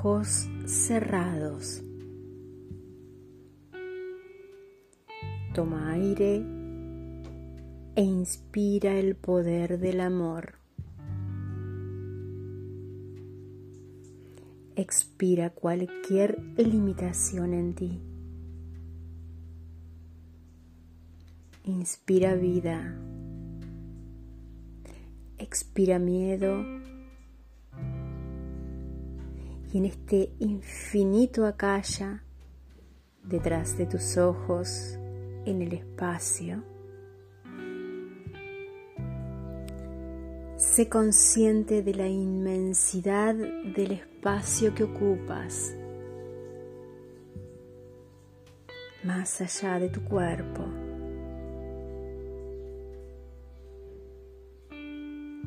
ojos cerrados. Toma aire e inspira el poder del amor. Expira cualquier limitación en ti. Inspira vida. Expira miedo. Y en este infinito acalla, detrás de tus ojos, en el espacio, sé consciente de la inmensidad del espacio que ocupas, más allá de tu cuerpo.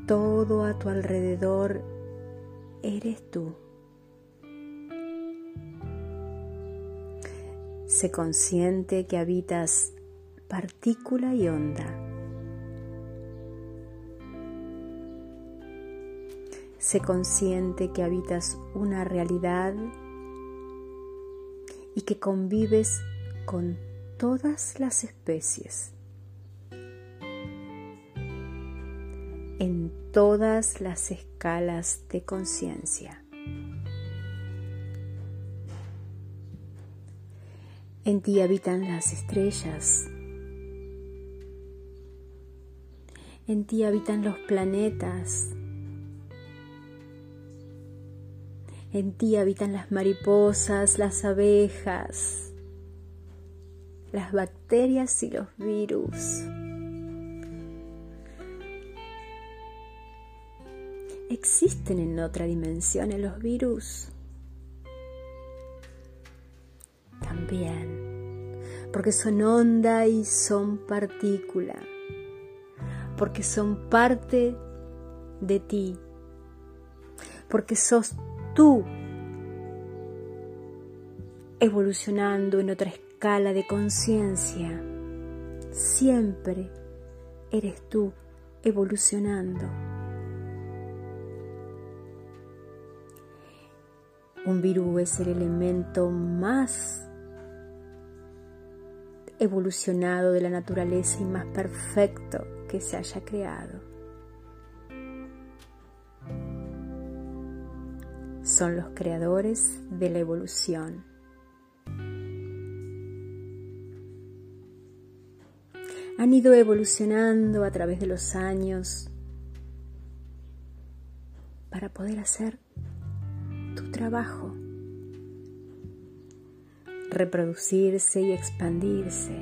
Todo a tu alrededor eres tú. Sé consciente que habitas partícula y onda. Sé consciente que habitas una realidad y que convives con todas las especies. en todas las escalas de conciencia. En ti habitan las estrellas. En ti habitan los planetas. En ti habitan las mariposas, las abejas, las bacterias y los virus. existen en otra dimensión en los virus. Porque son onda y son partícula, porque son parte de ti, porque sos tú evolucionando en otra escala de conciencia. Siempre eres tú evolucionando. Un virus es el elemento más evolucionado de la naturaleza y más perfecto que se haya creado. Son los creadores de la evolución. Han ido evolucionando a través de los años para poder hacer tu trabajo, reproducirse y expandirse.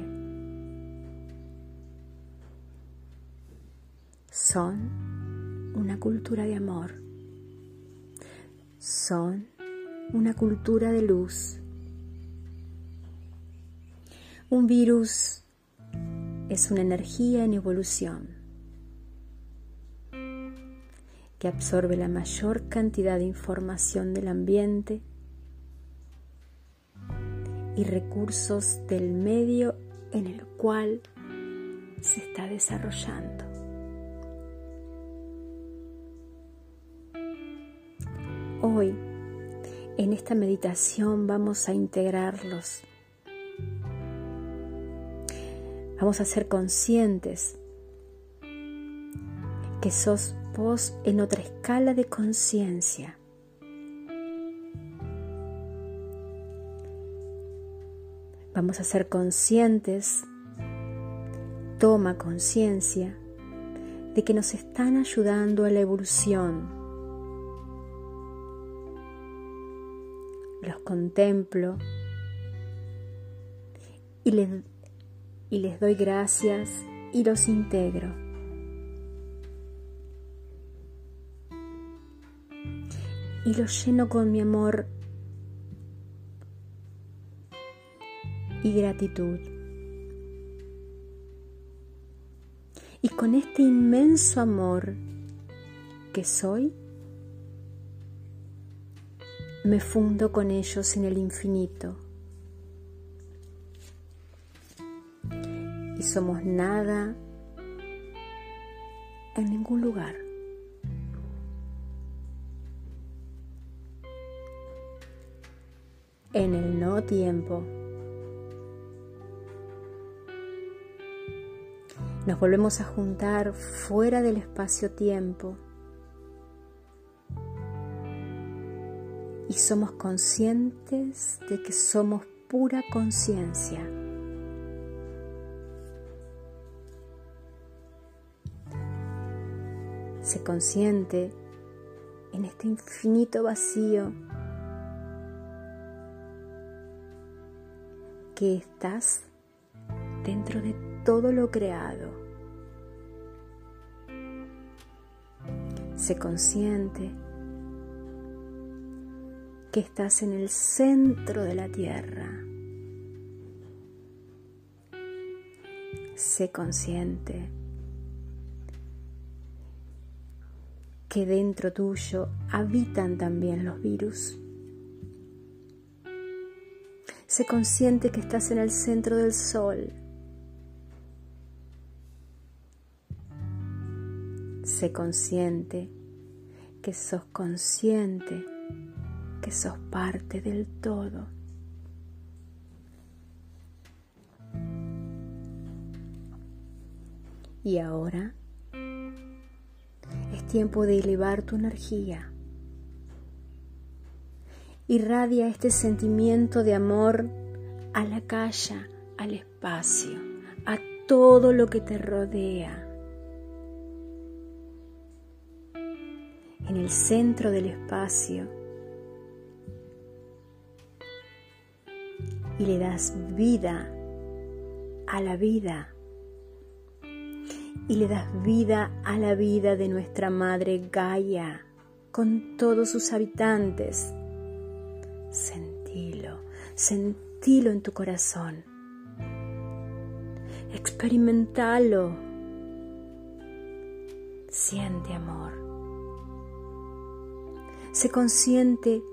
Son una cultura de amor, son una cultura de luz. Un virus es una energía en evolución que absorbe la mayor cantidad de información del ambiente y recursos del medio en el cual se está desarrollando. Hoy, en esta meditación, vamos a integrarlos. Vamos a ser conscientes que sos vos en otra escala de conciencia. Vamos a ser conscientes, toma conciencia de que nos están ayudando a la evolución. Los contemplo y les, y les doy gracias y los integro. y lo lleno con mi amor y gratitud. Y con este inmenso amor que soy, me fundo con ellos en el infinito. Y somos nada en ningún lugar. en el no tiempo. Nos volvemos a juntar fuera del espacio-tiempo y somos conscientes de que somos pura conciencia. Se consciente en este infinito vacío que estás dentro de todo lo creado. Sé consciente que estás en el centro de la tierra. Sé consciente que dentro tuyo habitan también los virus. Sé consciente que estás en el centro del sol. Sé consciente que sos consciente que sos parte del todo. Y ahora es tiempo de elevar tu energía. Irradia este sentimiento de amor a la calle, al espacio, a todo lo que te rodea. En el centro del espacio y le das vida a la vida. Y le das vida a la vida de nuestra Madre Gaia con todos sus habitantes. Sentilo, sentilo en tu corazón. Experimentalo. Siente amor. Sé consciente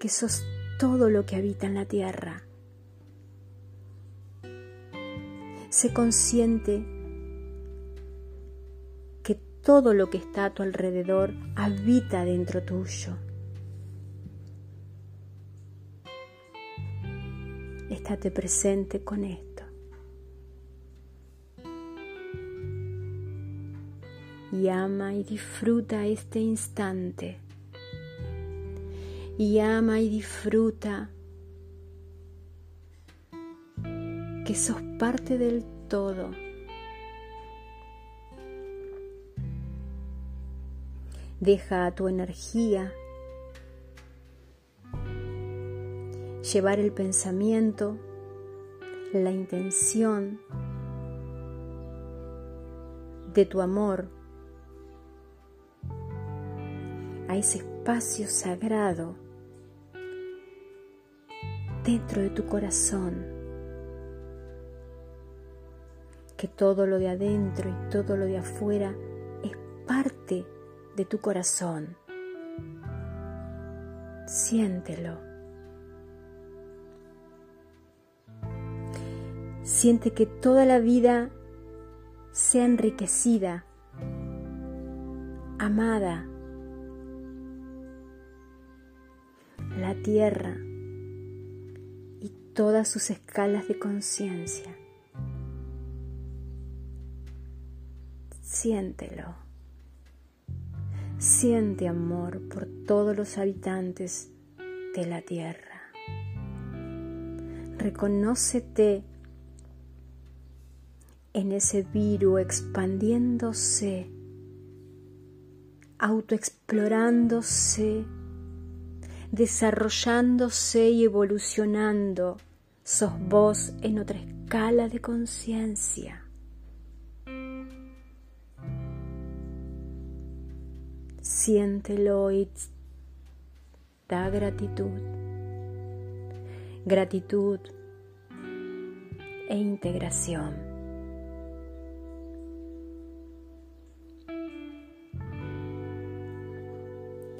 que sos todo lo que habita en la tierra. Sé consciente que todo lo que está a tu alrededor habita dentro tuyo. Estate presente con esto. Y ama y disfruta este instante y ama y disfruta que sos parte del todo. Deja a tu energía llevar el pensamiento, la intención de tu amor a ese espacio sagrado dentro de tu corazón, que todo lo de adentro y todo lo de afuera es parte de tu corazón. Siéntelo. Siente que toda la vida sea enriquecida, amada. La tierra todas sus escalas de conciencia. Siéntelo. Siente amor por todos los habitantes de la tierra. Reconócete en ese virus expandiéndose, autoexplorándose desarrollándose y evolucionando, sos vos en otra escala de conciencia. Siéntelo y da gratitud, gratitud e integración.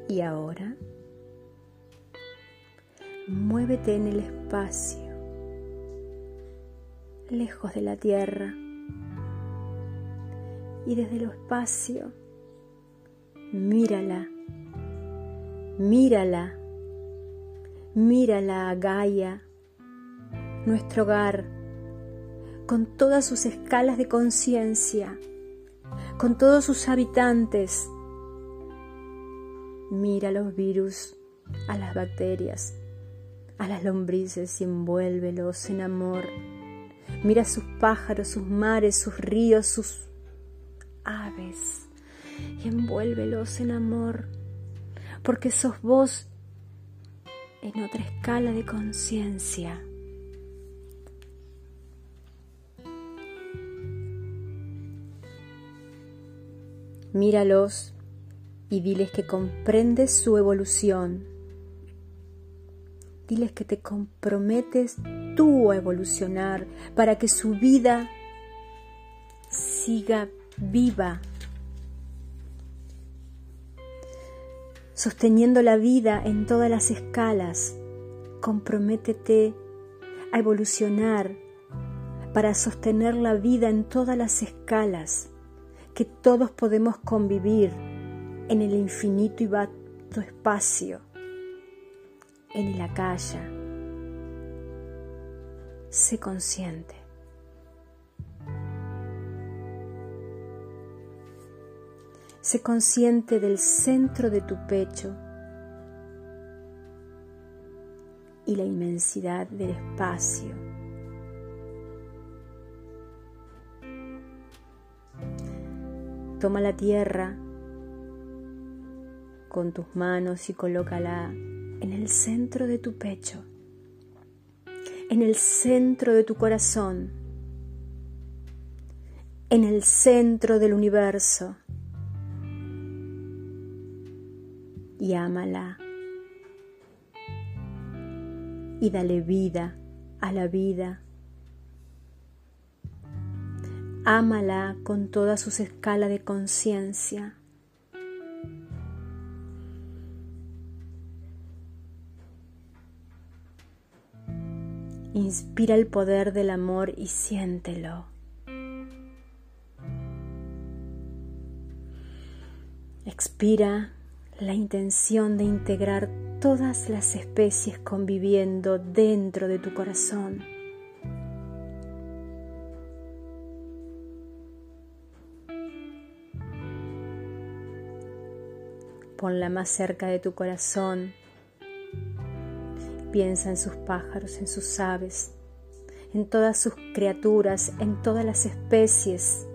Y ahora Muévete en el espacio, lejos de la tierra. Y desde el espacio, mírala, mírala, Mira la Gaia, nuestro hogar, con todas sus escalas de conciencia, con todos sus habitantes. Mira los virus, a las bacterias, a las lombrices y envuélvelos en amor. Mira sus pájaros, sus mares, sus ríos, sus aves y envuélvelos en amor, porque sos vos en otra escala de conciencia. Míralos y diles que comprendes su evolución. Diles que te comprometes tú a evolucionar para que su vida siga viva, sosteniendo la vida en todas las escalas. Comprométete a evolucionar para sostener la vida en todas las escalas que todos podemos convivir en el infinito y vasto espacio, en el acaya. Sé consciente. Sé consciente del centro de tu pecho y la inmensidad del espacio. Toma la tierra con tus manos y colócala en el centro de tu pecho, en el centro de tu corazón, en el centro del universo. Y ámala. Y dale vida a la vida Ámala con toda su escala de conciencia. Inspira el poder del amor y siéntelo. Expira la intención de integrar todas las especies conviviendo dentro de tu corazón. ponla más cerca de tu corazón. Piensa en sus pájaros, en sus aves, en todas sus criaturas, en todas las especies,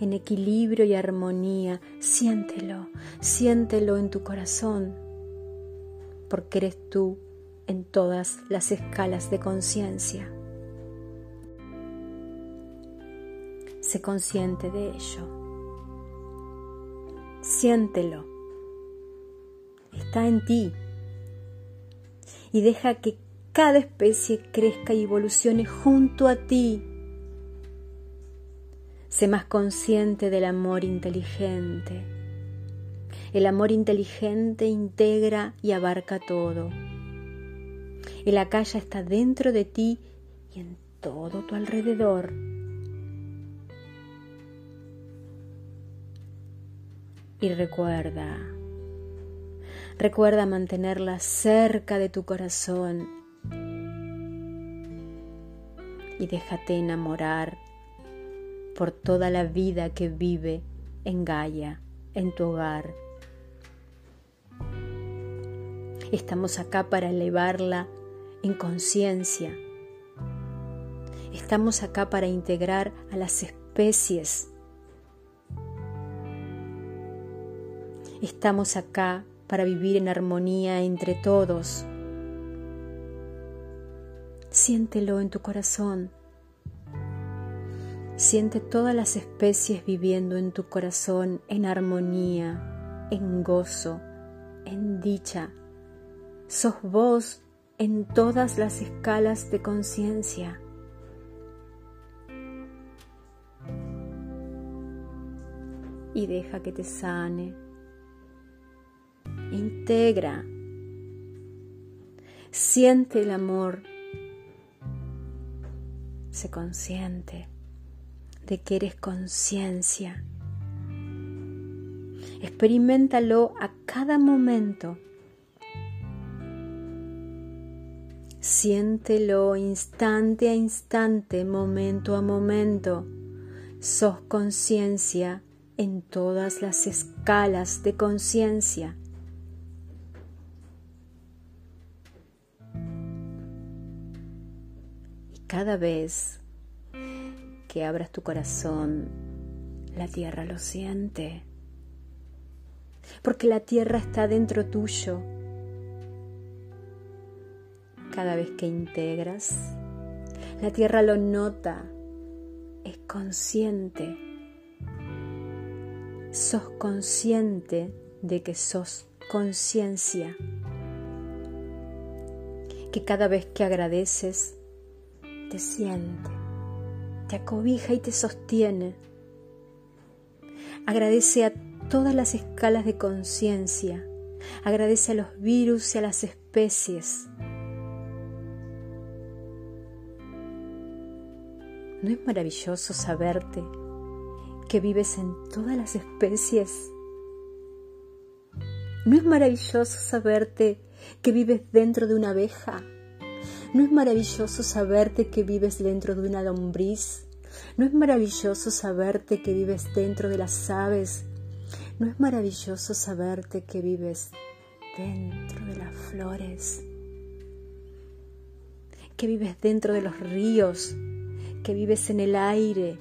en equilibrio y armonía. Siéntelo, siéntelo en tu corazón, porque eres tú en todas las escalas de conciencia. Sé consciente de ello. Siéntelo está en ti. Y deja que cada especie crezca y evolucione junto a ti. Sé más consciente del amor inteligente. El amor inteligente integra y abarca todo. El acaya está dentro de ti y en todo tu alrededor. Y recuerda, Recuerda mantenerla cerca de tu corazón y déjate enamorar por toda la vida que vive en Gaia, en tu hogar. Estamos acá para elevarla en conciencia. Estamos acá para integrar a las especies. Estamos acá para vivir en armonía entre todos. Siéntelo en tu corazón. Siente todas las especies viviendo en tu corazón en armonía, en gozo, en dicha. Sos vos en todas las escalas de conciencia. Y deja que te sane integra, siente el amor, sé consciente de que eres conciencia. Experimentalo a cada momento. Siéntelo instante a instante, momento a momento. Sos conciencia en todas las escalas de conciencia. Cada vez que abras tu corazón, la tierra lo siente. Porque la tierra está dentro tuyo cada vez que integras. La tierra lo nota, es consciente. Sos consciente de que sos conciencia. Que cada vez que agradeces, te siente, te acobija y te sostiene. Agradece a todas las escalas de conciencia. Agradece a los virus y a las especies ¿No es maravilloso saberte que vives en todas las especies? ¿No es maravilloso saberte que vives dentro de una abeja? ¿No es maravilloso saberte que vives dentro de una lombriz? ¿No es maravilloso saberte que vives dentro de las aves? ¿No es maravilloso saberte que vives dentro de las flores? Que vives dentro de los ríos, que vives en el aire.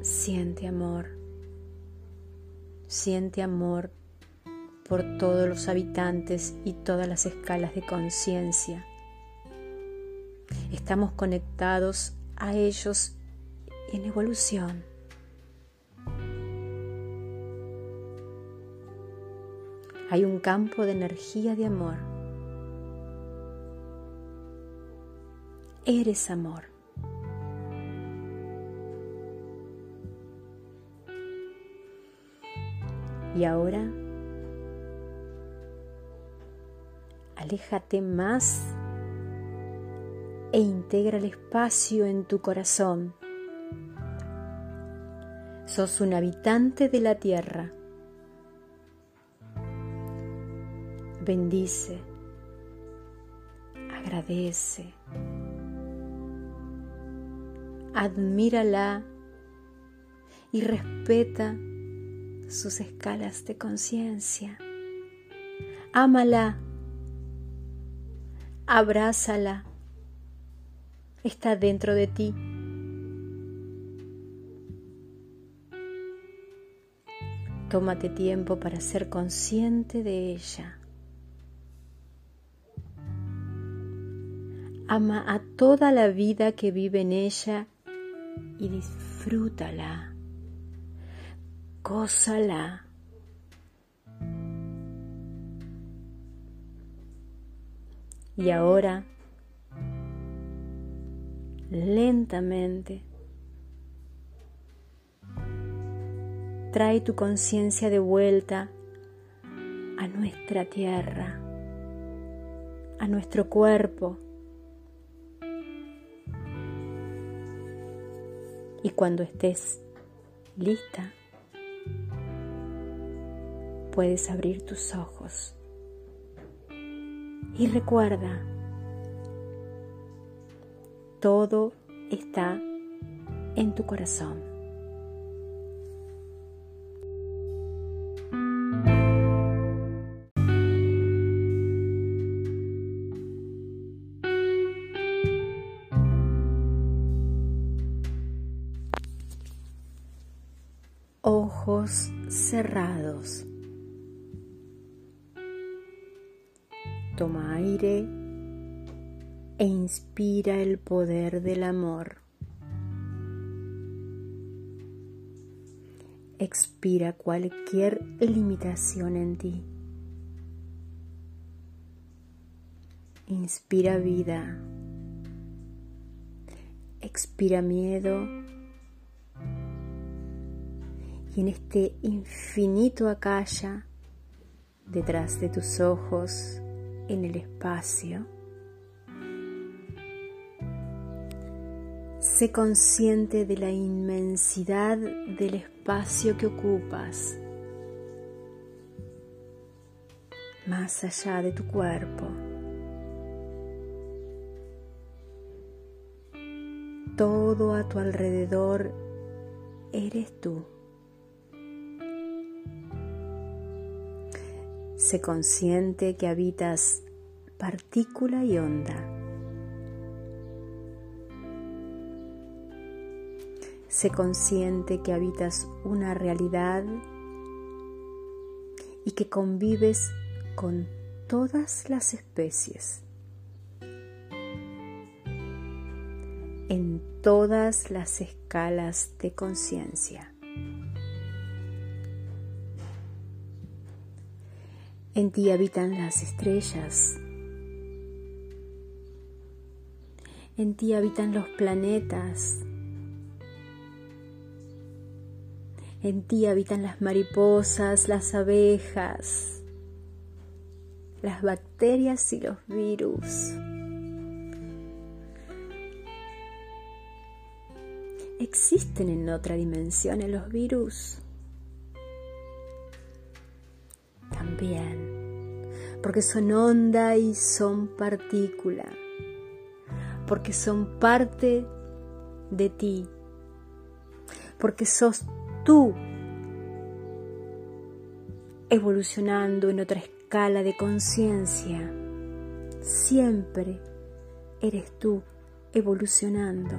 Siente amor, siente amor por todos los habitantes y todas las escalas de conciencia. Estamos conectados a ellos en evolución. Hay un campo de energía de amor eres amor. Y ahora, aléjate más e integra el espacio en tu corazón. Sos un habitante de la tierra. Bendice, agradece admírala y respeta sus escalas de conciencia. Ámala, abrázala, está dentro de ti. Tómate tiempo para ser consciente de ella. Ama a toda la vida que vive en ella y disfrútala, gózala. Y ahora, lentamente, trae tu conciencia de vuelta a nuestra tierra, a nuestro cuerpo Y cuando estés lista, puedes abrir tus ojos. Y recuerda, todo está en tu corazón. ojos cerrados. Toma aire e inspira el poder del amor. Expira cualquier limitación en ti. Inspira vida. Expira miedo y en este infinito acalla, detrás de tus ojos, en el espacio, sé consciente de la inmensidad del espacio que ocupas. más allá de tu cuerpo. Todo a tu alrededor eres tú. Sé consciente que habitas partícula y onda. Sé consciente que habitas una realidad y que convives con todas las especies, en todas las escalas de conciencia. En ti habitan las estrellas. En ti habitan los planetas. En ti habitan las mariposas, las abejas, las bacterias y los virus. ¿Existen en otra dimensión los virus? Porque son onda y son partícula, porque son parte de ti, porque sos tú evolucionando en otra escala de conciencia. Siempre eres tú evolucionando.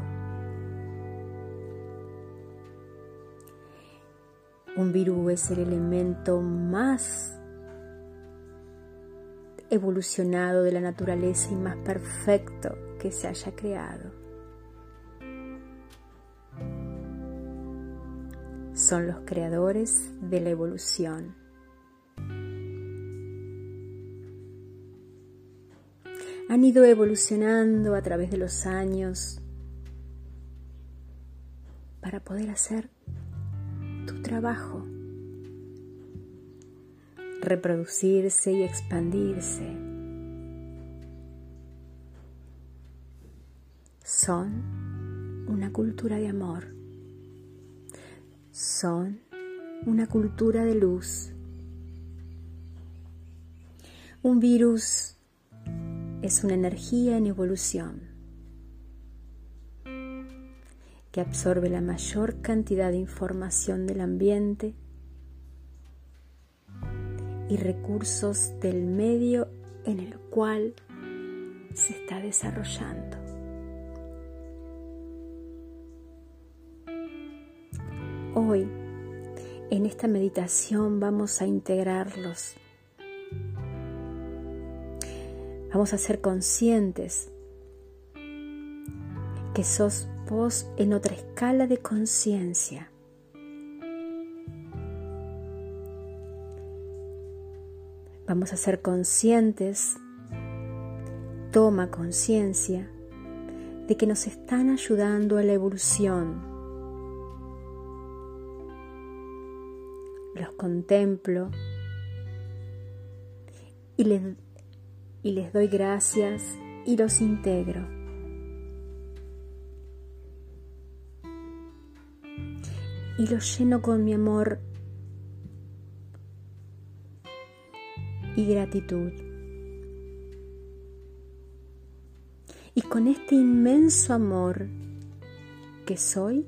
Un virus es el elemento más evolucionado de la naturaleza y más perfecto que se haya creado. Son los creadores de la evolución. Han ido evolucionando a través de los años para poder hacer tu trabajo reproducirse y expandirse. Son una cultura de amor. Son una cultura de luz. Un virus es una energía en evolución que absorbe la mayor cantidad de información del ambiente y recursos del medio en el cual se está desarrollando. Hoy, en esta meditación, vamos a integrarlos. Vamos a ser conscientes que sos vos en otra escala de conciencia Vamos a ser conscientes, toma conciencia de que nos están ayudando a la evolución. Los contemplo y les, y les doy gracias y los integro. Y los lleno con mi amor y gratitud. Y con este inmenso amor que soy,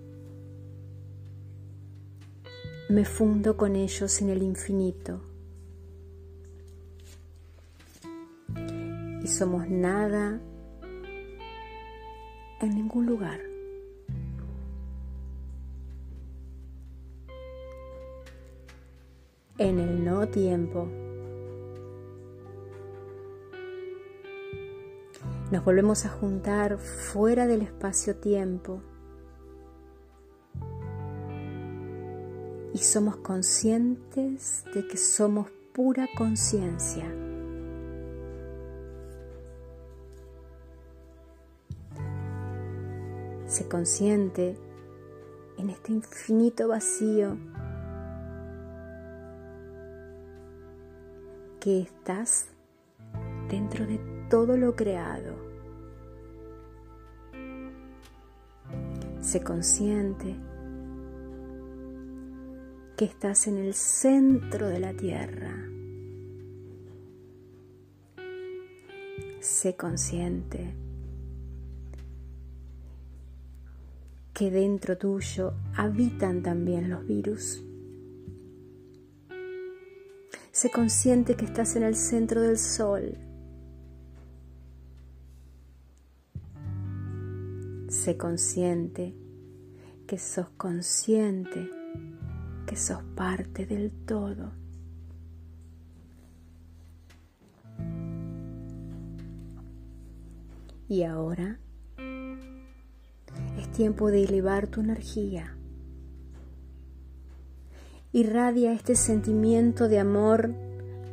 me fundo con ellos en el infinito. Y somos nada en ningún lugar. En el no tiempo. Nos volvemos a juntar fuera del espacio-tiempo y somos conscientes de que somos pura conciencia. Sé consciente en este infinito vacío que estás dentro de todo lo creado. Sé consciente que estás en el centro de la tierra Sé consciente que dentro tuyo habitan también los virus. Sé consciente que estás en el centro del sol. Sé consciente que sos consciente que sos parte del todo. Y ahora es tiempo de elevar tu energía. Irradia este sentimiento de amor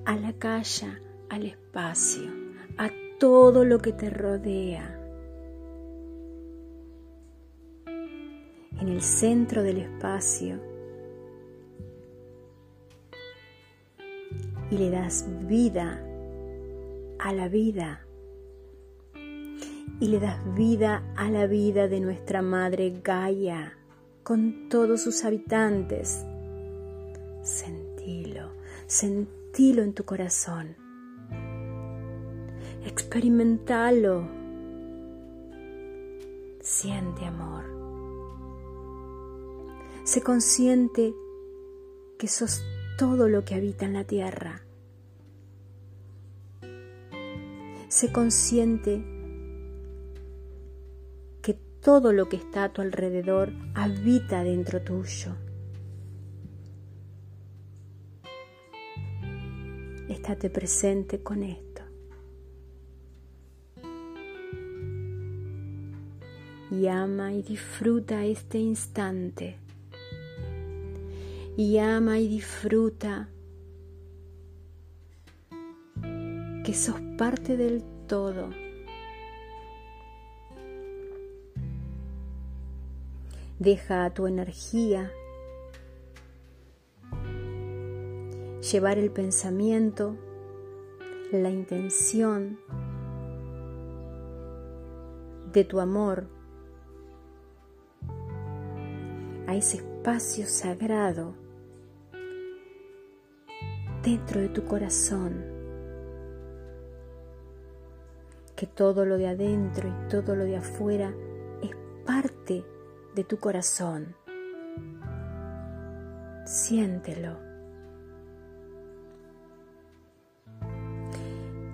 a la calle, al espacio, a todo lo que te rodea. En el centro del espacio y le das vida a la vida y le das vida a la vida de nuestra Madre Gaia con todos sus habitantes. Sentilo, sentilo en tu corazón. Experimentalo. Siente amor. Sé consciente que sos todo lo que habita en la tierra. Sé consciente todo lo que está a tu alrededor habita dentro tuyo. Estate presente con esto. Y ama y disfruta este instante. Y ama y disfruta que sos parte del todo. Deja a tu energía llevar el pensamiento, la intención de tu amor a ese espacio sagrado dentro de tu corazón, que todo lo de adentro y todo lo de afuera es parte de tu corazón. Siéntelo.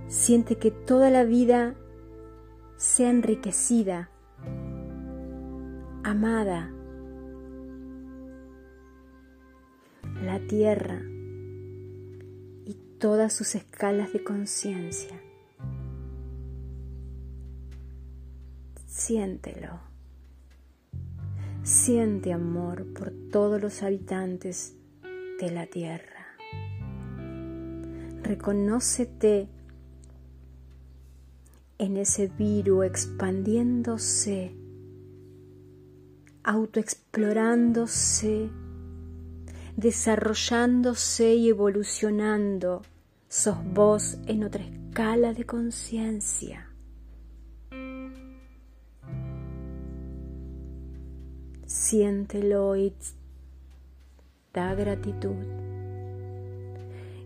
Siente que toda la vida sea enriquecida, amada. La tierra todas sus escalas de conciencia. Siéntelo. Siente amor por todos los habitantes de la tierra. Reconócete en ese virus expandiéndose, autoexplorándose, desarrollándose y evolucionando. Sos vos en otra escala de conciencia. siéntelo y da gratitud,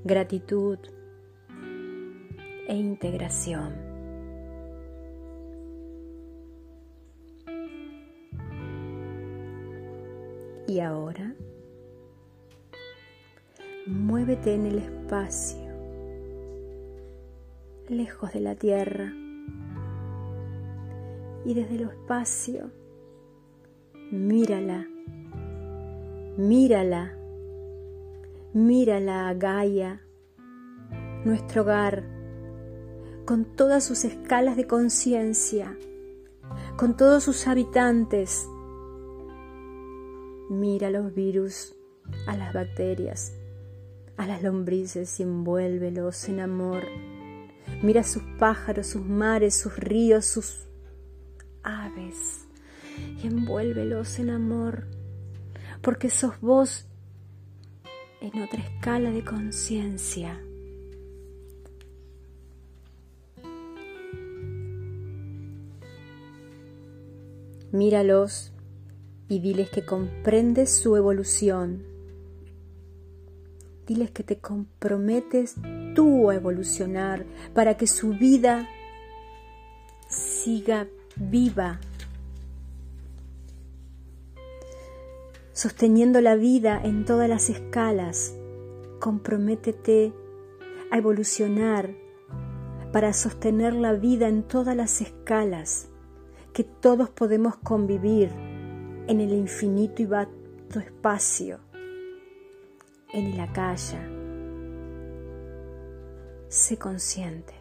gratitud e integración. Y ahora, muévete en el espacio, lejos de la tierra, y desde el espacio Mírala, mírala, mírala a Gaia, nuestro hogar, con todas sus escalas de conciencia, con todos sus habitantes. Mira los virus, a las bacterias, a las lombrices y envuélvelos en amor. Mira sus pájaros, sus mares, sus ríos, sus aves y envuélvelos en amor, porque sos vos en otra escala de conciencia. Míralos y diles que comprendes su evolución. Diles que te comprometes tú a evolucionar para que su vida siga viva, sosteniendo la vida en todas las escalas. Comprométete a evolucionar para sostener la vida en todas las escalas, que todos podemos convivir en el infinito y vasto espacio, en el acaya. Sé consciente.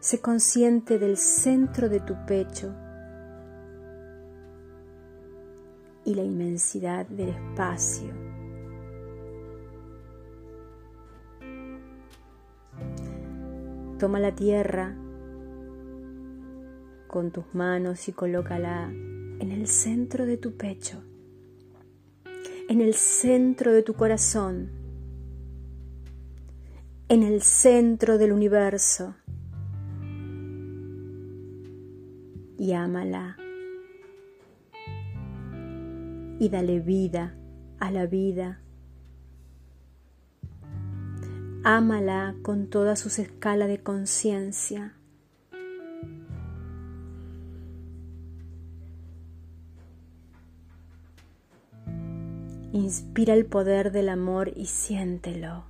Sé consciente del centro de tu pecho y la inmensidad del espacio. Toma la tierra con tus manos y colócala en el centro de tu pecho, en el centro de tu corazón, en el centro del universo. y ámala. Y dale vida a la vida. Ámala con toda su escala de conciencia. Inspira el poder del amor y siéntelo.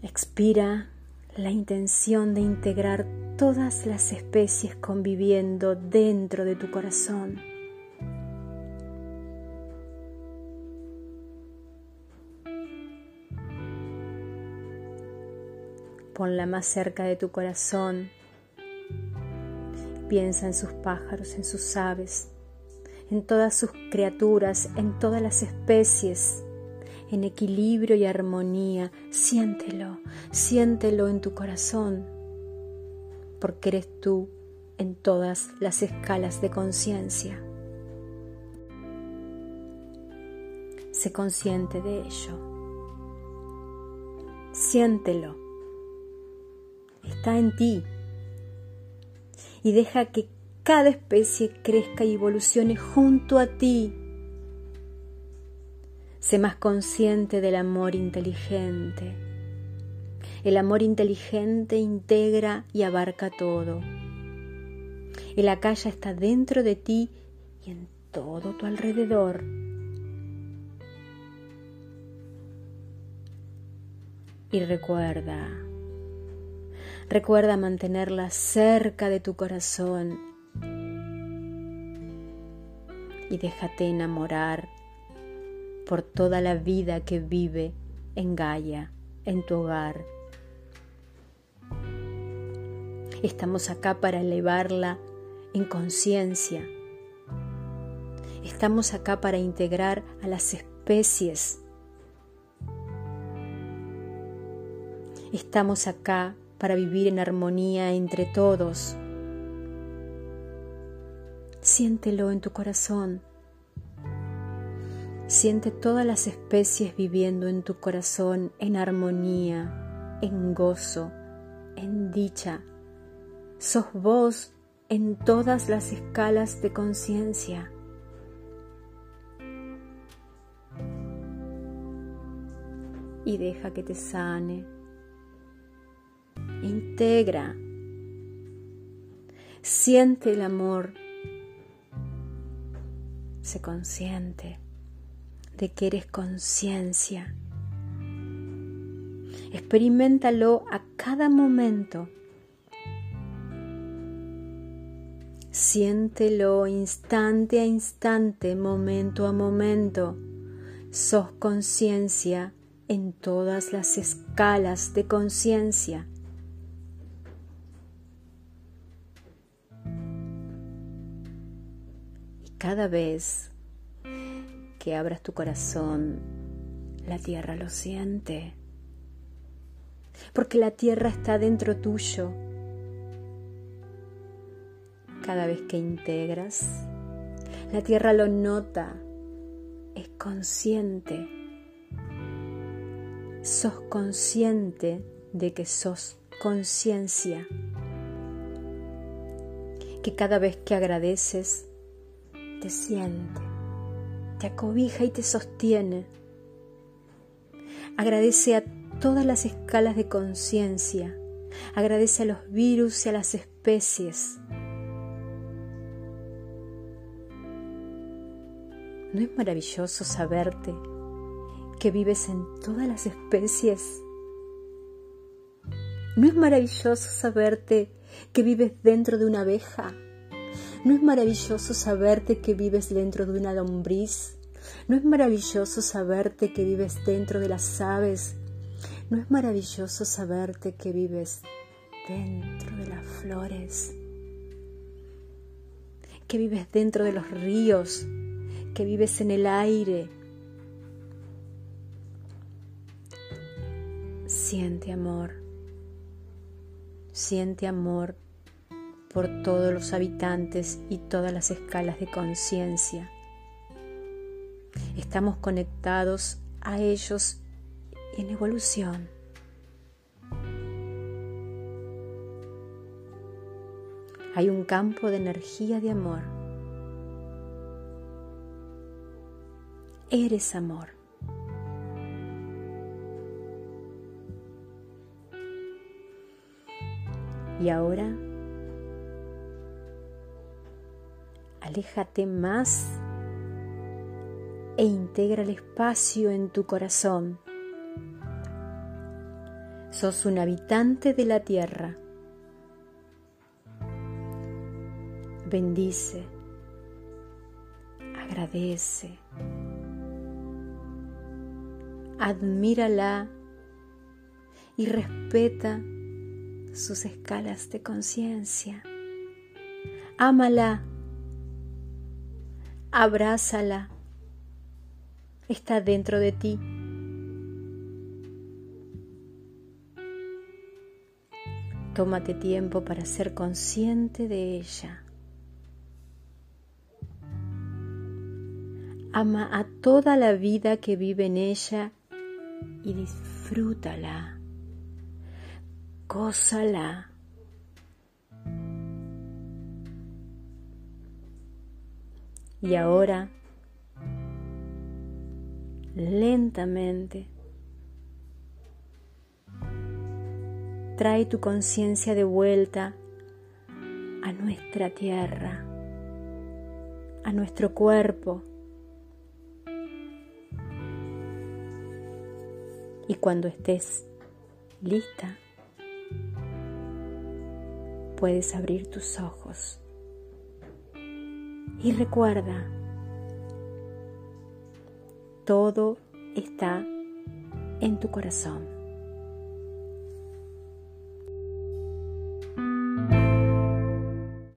Expira la intención de integrar todas las especies conviviendo dentro de tu corazón. Ponla más cerca de tu corazón. Piensa en sus pájaros, en sus aves, en todas sus criaturas, en todas las especies en equilibrio y armonía. Siéntelo, siéntelo en tu corazón, porque eres tú en todas las escalas de conciencia. Sé consciente de ello. Siéntelo. Está en ti. Y deja que cada especie crezca y evolucione junto a ti Sé más consciente del amor inteligente. El amor inteligente integra y abarca todo. El acá ya está dentro de ti y en todo tu alrededor. Y recuerda, recuerda mantenerla cerca de tu corazón y déjate enamorar por toda la vida que vive en Gaia, en tu hogar. Estamos acá para elevarla en conciencia. Estamos acá para integrar a las especies. Estamos acá para vivir en armonía entre todos. Siéntelo en tu corazón. Siente todas las especies viviendo en tu corazón en armonía, en gozo, en dicha. Sos vos en todas las escalas de conciencia. Y deja que te sane. Integra. Siente el amor. Se consciente de que eres conciencia. Experimentalo a cada momento. Siéntelo instante a instante, momento a momento. Sos conciencia en todas las escalas de conciencia. Cada vez que abras tu corazón, la tierra lo siente. Porque la tierra está dentro tuyo. Cada vez que integras, la tierra lo nota, es consciente. Sos consciente de que sos conciencia. Que cada vez que agradeces, te siente te acobija y te sostiene Agradece a todas las escalas de conciencia. Agradece a los virus y a las especies. ¿No es maravilloso saberte que vives en todas las especies? ¿No es maravilloso saberte que vives dentro de una abeja? ¿No es maravilloso saberte que vives dentro de una lombriz? ¿No es maravilloso saberte que vives dentro de las aves? ¿No es maravilloso saberte que vives dentro de las flores? Que vives dentro de los ríos, que vives en el aire. Siente amor siente amor por todos los habitantes y todas las escalas de conciencia. Estamos conectados a ellos en evolución. Hay un campo de energía de amor. Eres amor. Y ahora, aléjate más e integra el espacio en tu corazón. Sos un habitante de la tierra. Bendice, agradece, admírala y respeta sus escalas de conciencia. Ámala, abrázala, está dentro de ti. Tómate tiempo para ser consciente de ella. Ama a toda la vida que vive en ella y disfrútala gózala. Y ahora, lentamente, trae tu conciencia de vuelta a nuestra tierra, a nuestro cuerpo. Y cuando estés lista, puedes abrir tus ojos. Y recuerda, todo está en tu corazón.